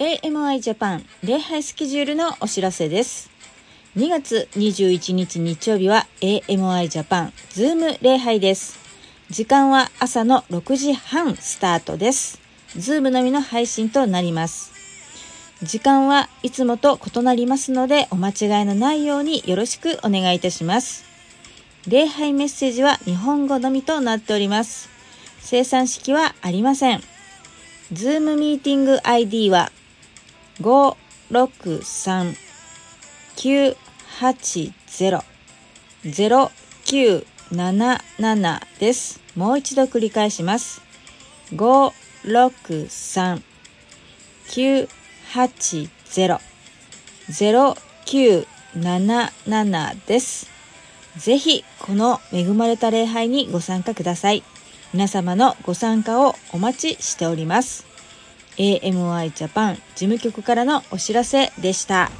AMI ジャパン礼拝スケジュールのお知らせです。2月21日日曜日は AMI ジャパン Zoom 礼拝です。時間は朝の6時半スタートです。 Zoom のみの配信となります。時間はいつもと異なりますのでお間違いのないようによろしくお願いいたします。礼拝メッセージは日本語のみとなっております。生産式はありません。ズームミーティング ID は563-980-0977です。もう一度繰り返します。563-980-0977です。ぜひ、この恵まれた礼拝にご参加ください。皆様のご参加をお待ちしております。AMI ジャパン事務局からのお知らせでした。